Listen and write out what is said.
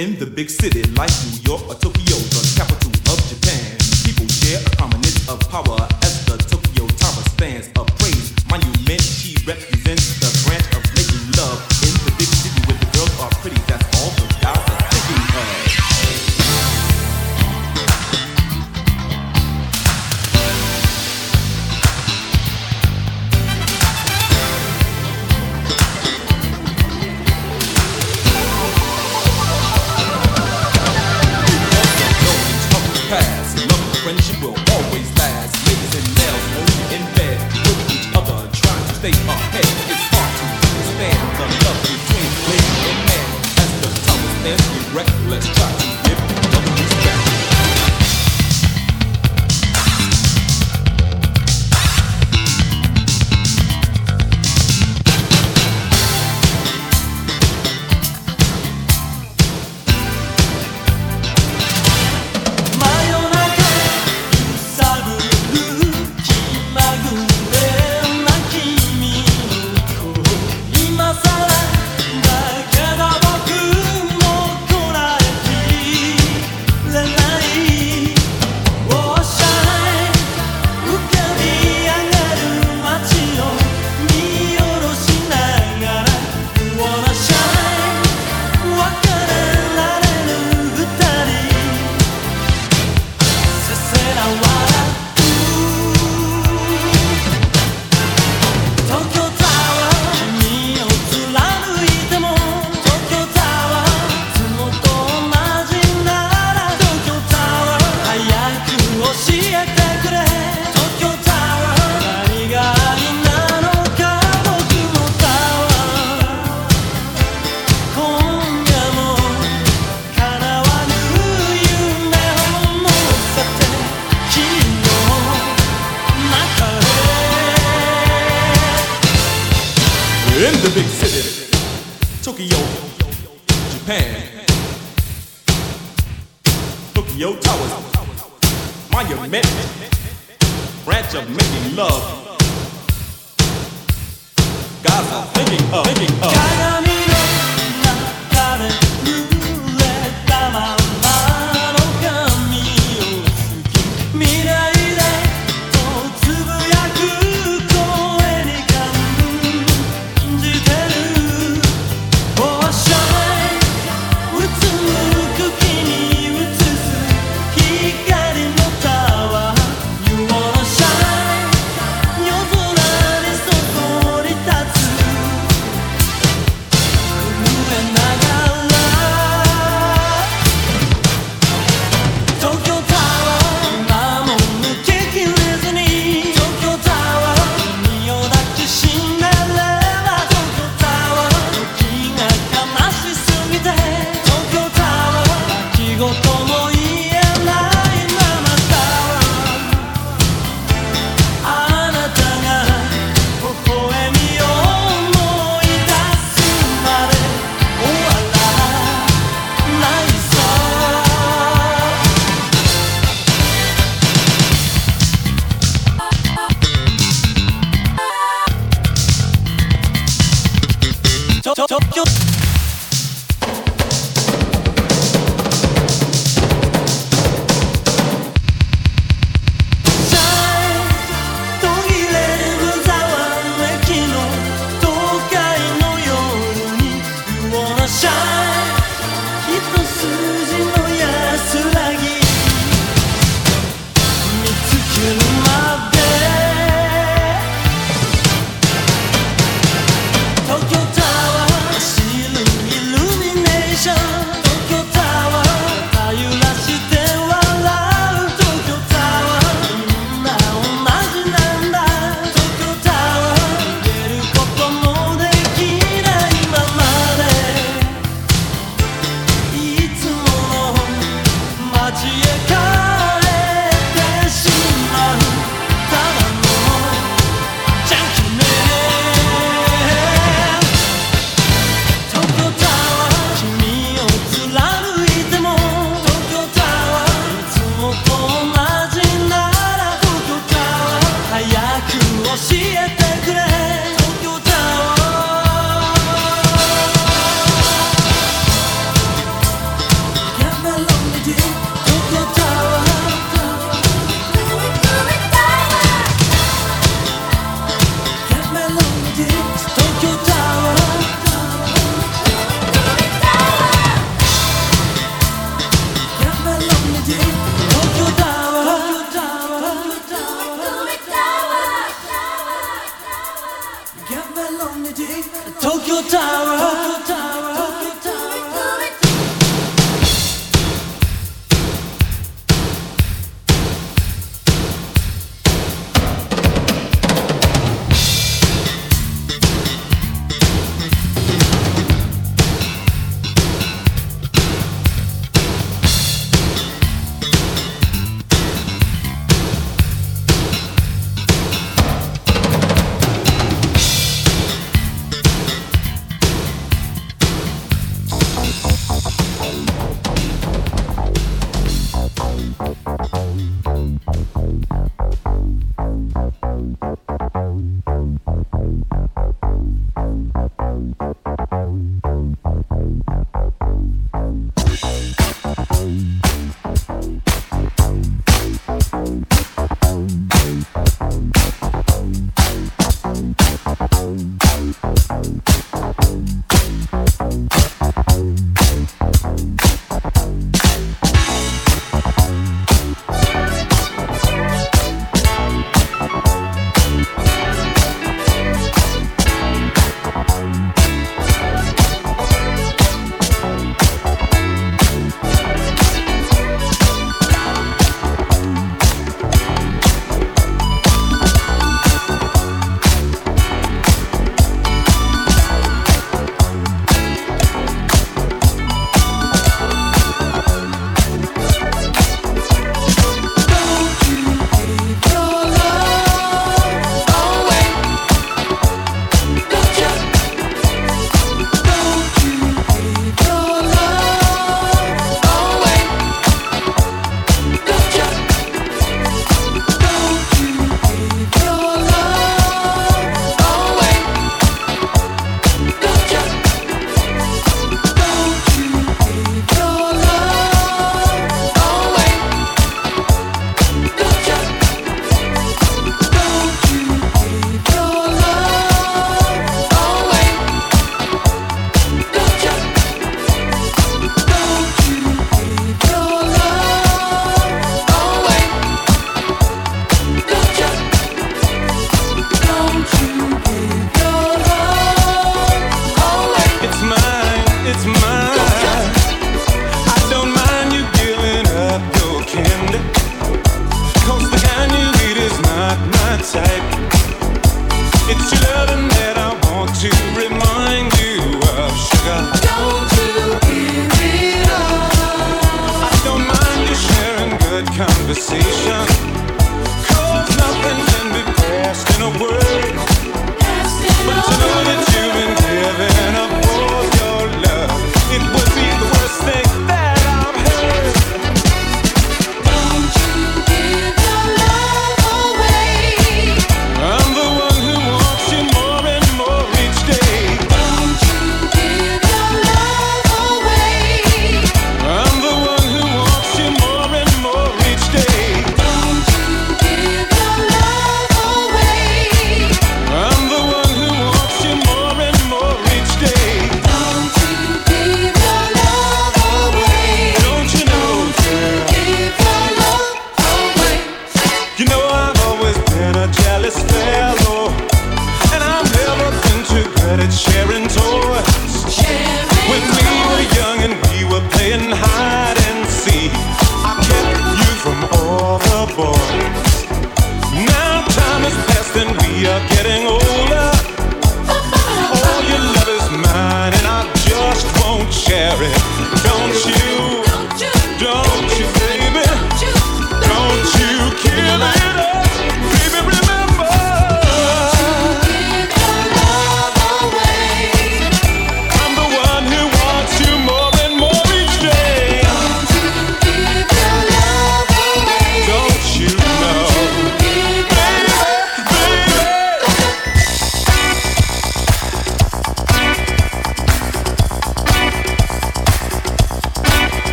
in the big city like New York or Tokyo, the capital of Japan, people share a common in the big city, Tokyo, Japan. Tokyo Towers, monument, branch of making love. Guys are thinking of, thinking of.